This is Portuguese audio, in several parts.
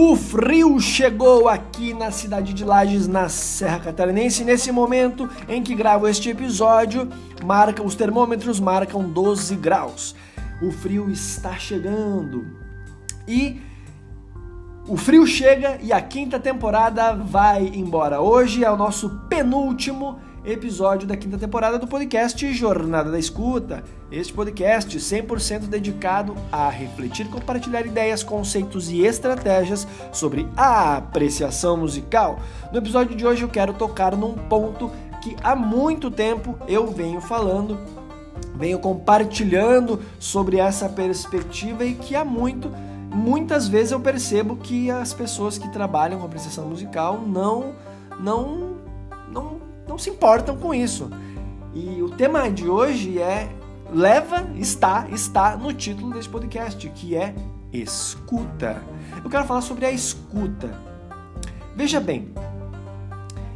O frio chegou aqui na cidade de Lages, na Serra Catarinense. Nesse momento em que gravo este episódio, marca os termômetros marcam 12 graus. O frio está chegando. E o frio chega e a quinta temporada vai embora. Hoje é o nosso penúltimo episódio da quinta temporada do podcast Jornada da Escuta. Este podcast 100% dedicado a refletir, compartilhar ideias, conceitos e estratégias sobre a apreciação musical. No episódio de hoje eu quero tocar num ponto que há muito tempo eu venho falando, venho compartilhando sobre essa perspectiva e que há muito muitas vezes eu percebo que as pessoas que trabalham com apreciação musical não não não se importam com isso. E o tema de hoje é leva, está, está no título desse podcast, que é escuta. Eu quero falar sobre a escuta. Veja bem,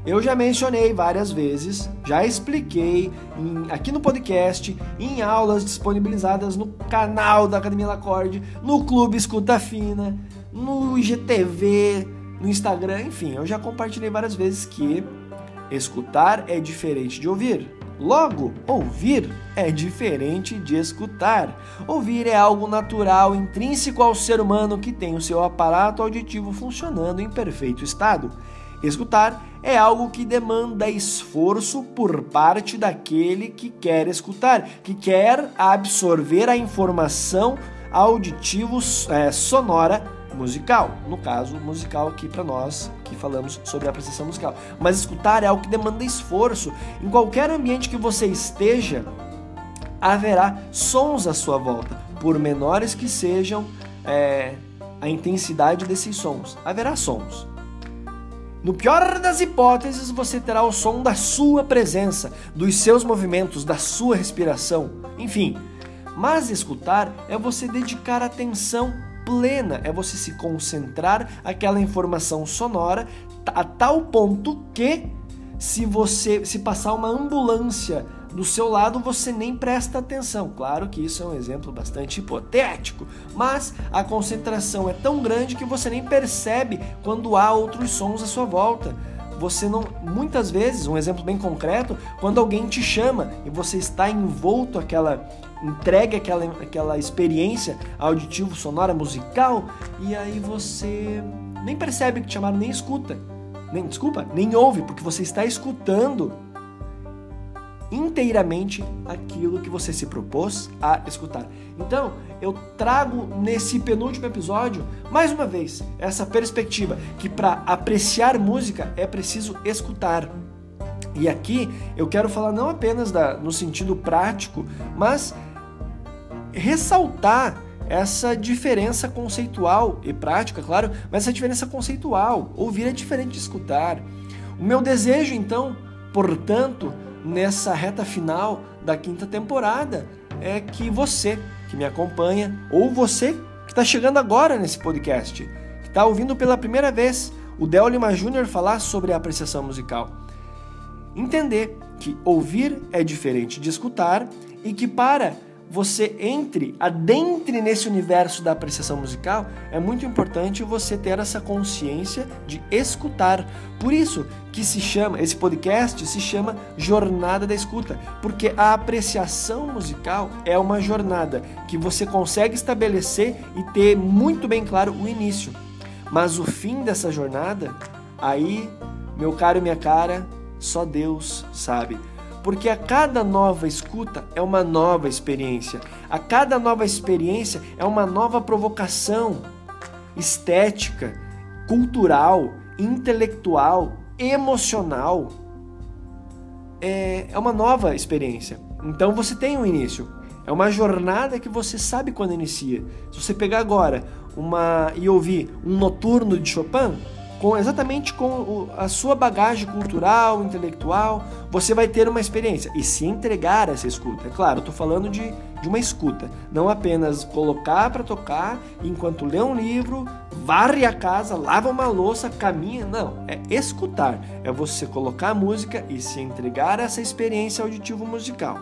eu já mencionei várias vezes, já expliquei em, aqui no podcast, em aulas disponibilizadas no canal da Academia Lacorde, no Clube Escuta Fina, no IGTV, no Instagram, enfim, eu já compartilhei várias vezes que Escutar é diferente de ouvir. Logo, ouvir é diferente de escutar. Ouvir é algo natural, intrínseco ao ser humano que tem o seu aparato auditivo funcionando em perfeito estado. Escutar é algo que demanda esforço por parte daquele que quer escutar, que quer absorver a informação auditivo é, sonora musical. No caso, musical aqui para nós que falamos sobre a apreciação musical. Mas escutar é algo que demanda esforço. Em qualquer ambiente que você esteja, haverá sons à sua volta, por menores que sejam é, a intensidade desses sons. Haverá sons. No pior das hipóteses, você terá o som da sua presença, dos seus movimentos, da sua respiração, enfim. Mas escutar é você dedicar atenção plena, é você se concentrar aquela informação sonora a tal ponto que se você se passar uma ambulância do seu lado, você nem presta atenção. Claro que isso é um exemplo bastante hipotético, mas a concentração é tão grande que você nem percebe quando há outros sons à sua volta você não. Muitas vezes, um exemplo bem concreto, quando alguém te chama e você está envolto aquela. Entregue aquela, aquela experiência auditivo, sonora, musical, e aí você nem percebe que te chamaram, nem escuta. Nem, desculpa, nem ouve, porque você está escutando inteiramente aquilo que você se propôs a escutar. Então, eu trago nesse penúltimo episódio, mais uma vez, essa perspectiva que para apreciar música é preciso escutar. E aqui eu quero falar não apenas da, no sentido prático, mas ressaltar essa diferença conceitual e prática, claro, mas essa diferença conceitual. Ouvir é diferente de escutar. O meu desejo, então, portanto, nessa reta final da quinta temporada é que você que me acompanha, ou você que está chegando agora nesse podcast, que está ouvindo pela primeira vez o Del Lima Júnior falar sobre a apreciação musical, entender que ouvir é diferente de escutar e que para você entre, adentre nesse universo da apreciação musical, é muito importante você ter essa consciência de escutar. Por isso que se chama, esse podcast se chama Jornada da Escuta, porque a apreciação musical é uma jornada que você consegue estabelecer e ter muito bem claro o início. Mas o fim dessa jornada, aí, meu caro e minha cara, só Deus sabe porque a cada nova escuta é uma nova experiência, a cada nova experiência é uma nova provocação estética, cultural, intelectual, emocional. É, é uma nova experiência. Então você tem um início. É uma jornada que você sabe quando inicia. Se você pegar agora uma e ouvir um noturno de Chopin, com exatamente com o, a sua bagagem cultural, intelectual, você vai ter uma experiência e se entregar a essa escuta. É claro, estou falando de, de uma escuta, não apenas colocar para tocar enquanto lê um livro, varre a casa, lava uma louça, caminha. Não, é escutar, é você colocar a música e se entregar a essa experiência auditivo musical.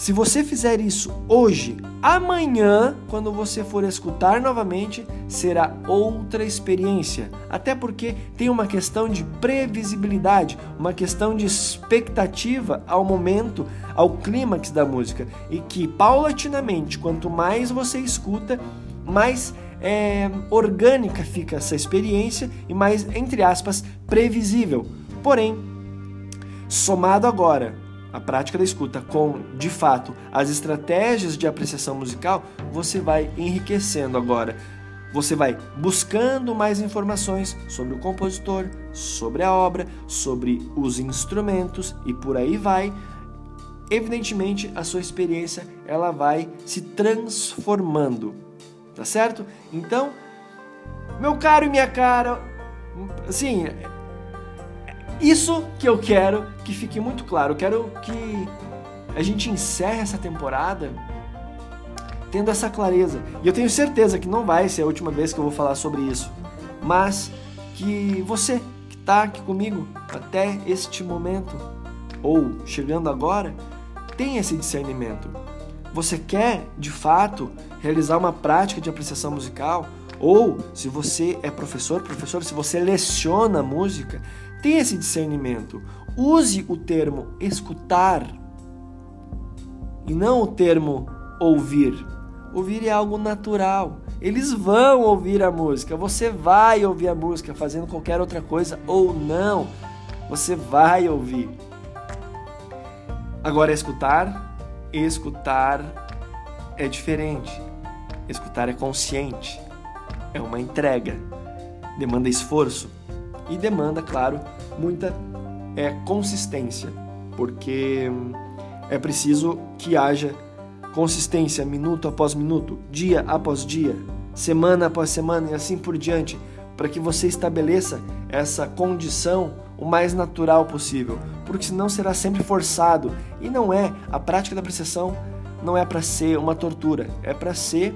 Se você fizer isso hoje, amanhã, quando você for escutar novamente, será outra experiência. Até porque tem uma questão de previsibilidade, uma questão de expectativa ao momento, ao clímax da música. E que paulatinamente, quanto mais você escuta, mais é, orgânica fica essa experiência e mais, entre aspas, previsível. Porém, somado agora a prática da escuta com, de fato, as estratégias de apreciação musical, você vai enriquecendo agora. Você vai buscando mais informações sobre o compositor, sobre a obra, sobre os instrumentos e por aí vai. Evidentemente, a sua experiência ela vai se transformando, tá certo? Então, meu caro e minha cara, assim, isso que eu quero que fique muito claro. Eu quero que a gente encerre essa temporada tendo essa clareza. E eu tenho certeza que não vai ser a última vez que eu vou falar sobre isso. Mas que você que está aqui comigo até este momento, ou chegando agora, tenha esse discernimento. Você quer, de fato, realizar uma prática de apreciação musical? Ou, se você é professor, professor, se você leciona música, Tenha esse discernimento. Use o termo escutar e não o termo ouvir. Ouvir é algo natural. Eles vão ouvir a música. Você vai ouvir a música fazendo qualquer outra coisa ou não. Você vai ouvir. Agora, escutar, escutar é diferente. Escutar é consciente. É uma entrega. Demanda esforço e demanda, claro, muita é, consistência, porque é preciso que haja consistência minuto após minuto, dia após dia, semana após semana e assim por diante, para que você estabeleça essa condição o mais natural possível, porque senão será sempre forçado. E não é a prática da apreciação não é para ser uma tortura, é para ser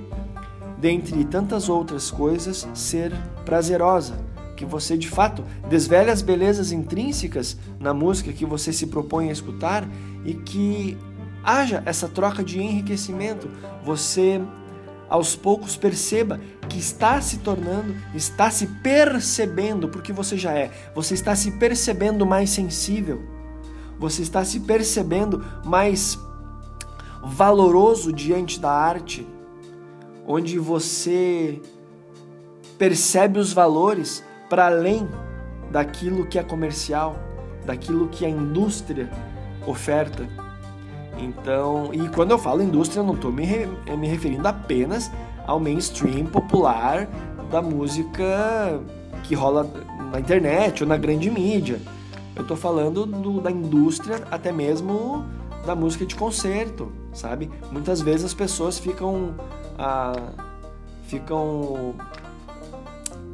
dentre tantas outras coisas ser prazerosa que você de fato desvele as belezas intrínsecas na música que você se propõe a escutar e que haja essa troca de enriquecimento. Você aos poucos perceba que está se tornando, está se percebendo, porque você já é, você está se percebendo mais sensível, você está se percebendo mais valoroso diante da arte, onde você percebe os valores para além daquilo que é comercial, daquilo que a indústria oferta. Então, e quando eu falo indústria, não estou me, re, me referindo apenas ao mainstream popular da música que rola na internet ou na grande mídia. Eu estou falando do, da indústria até mesmo da música de concerto, sabe? Muitas vezes as pessoas ficam ah, ficam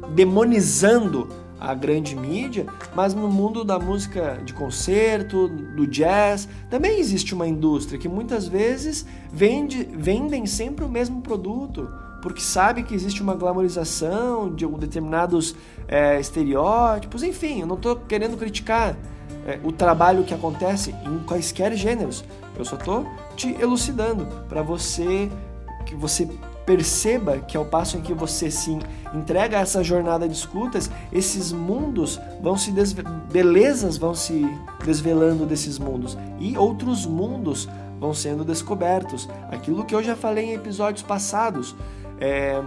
demonizando a grande mídia, mas no mundo da música de concerto, do jazz, também existe uma indústria que muitas vezes vende, vendem sempre o mesmo produto, porque sabe que existe uma glamorização de determinados é, estereótipos, enfim, eu não estou querendo criticar é, o trabalho que acontece em quaisquer gêneros, eu só estou te elucidando para você que você perceba que ao passo em que você se entrega a essa jornada de escutas, esses mundos vão se belezas vão se desvelando desses mundos e outros mundos vão sendo descobertos. Aquilo que eu já falei em episódios passados, é...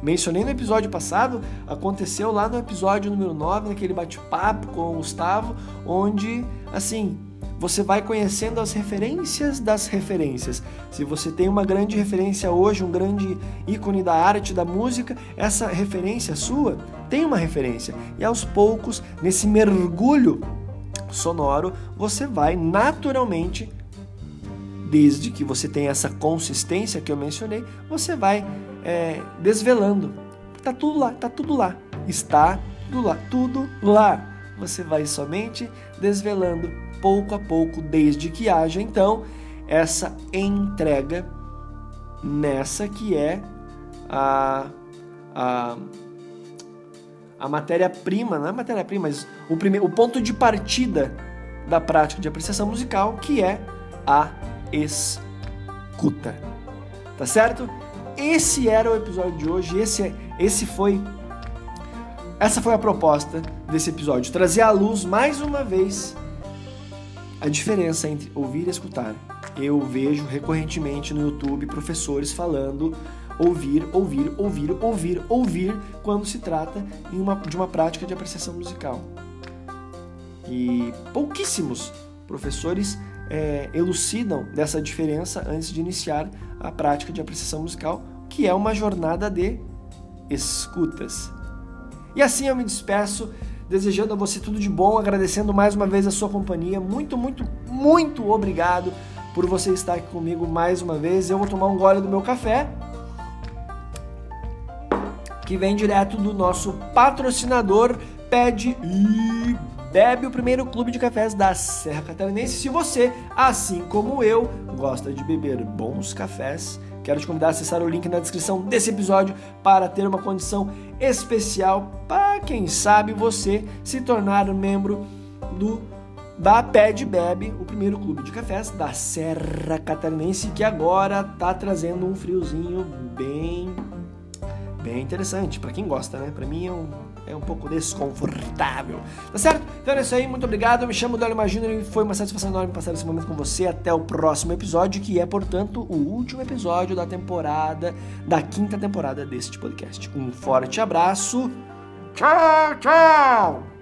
mencionei no episódio passado, aconteceu lá no episódio número 9, naquele bate-papo com o Gustavo, onde assim você vai conhecendo as referências das referências. Se você tem uma grande referência hoje, um grande ícone da arte, da música, essa referência sua tem uma referência. E aos poucos, nesse mergulho sonoro, você vai naturalmente, desde que você tenha essa consistência que eu mencionei, você vai é, desvelando. Tá tudo lá, tá tudo lá. Está tudo lá, tudo lá. Você vai somente desvelando pouco a pouco, desde que haja então essa entrega nessa que é a, a, a matéria-prima, não é matéria-prima, mas o, primeiro, o ponto de partida da prática de apreciação musical, que é a escuta. Tá certo? Esse era o episódio de hoje, esse, esse foi essa foi a proposta desse episódio, trazer à luz mais uma vez a diferença entre ouvir e escutar. Eu vejo recorrentemente no YouTube professores falando ouvir, ouvir, ouvir, ouvir, ouvir quando se trata uma, de uma prática de apreciação musical. E pouquíssimos professores é, elucidam dessa diferença antes de iniciar a prática de apreciação musical, que é uma jornada de escutas. E assim eu me despeço, desejando a você tudo de bom, agradecendo mais uma vez a sua companhia. Muito, muito, muito obrigado por você estar aqui comigo mais uma vez. Eu vou tomar um gole do meu café, que vem direto do nosso patrocinador Pede e Bebe, o primeiro clube de cafés da Serra Catarinense. Se você, assim como eu, gosta de beber bons cafés, quero te convidar a acessar o link na descrição desse episódio para ter uma condição especial para quem sabe você se tornar membro do da Ped Bebe, o primeiro clube de cafés da Serra Catarinense que agora tá trazendo um friozinho bem bem interessante para quem gosta, né? Para mim é um, é um pouco desconfortável. Tá certo? Então é isso aí, muito obrigado. Eu me chamo Délio Magino e foi uma satisfação enorme passar esse momento com você. Até o próximo episódio, que é, portanto, o último episódio da temporada, da quinta temporada deste podcast. Um forte abraço. Tchau, tchau!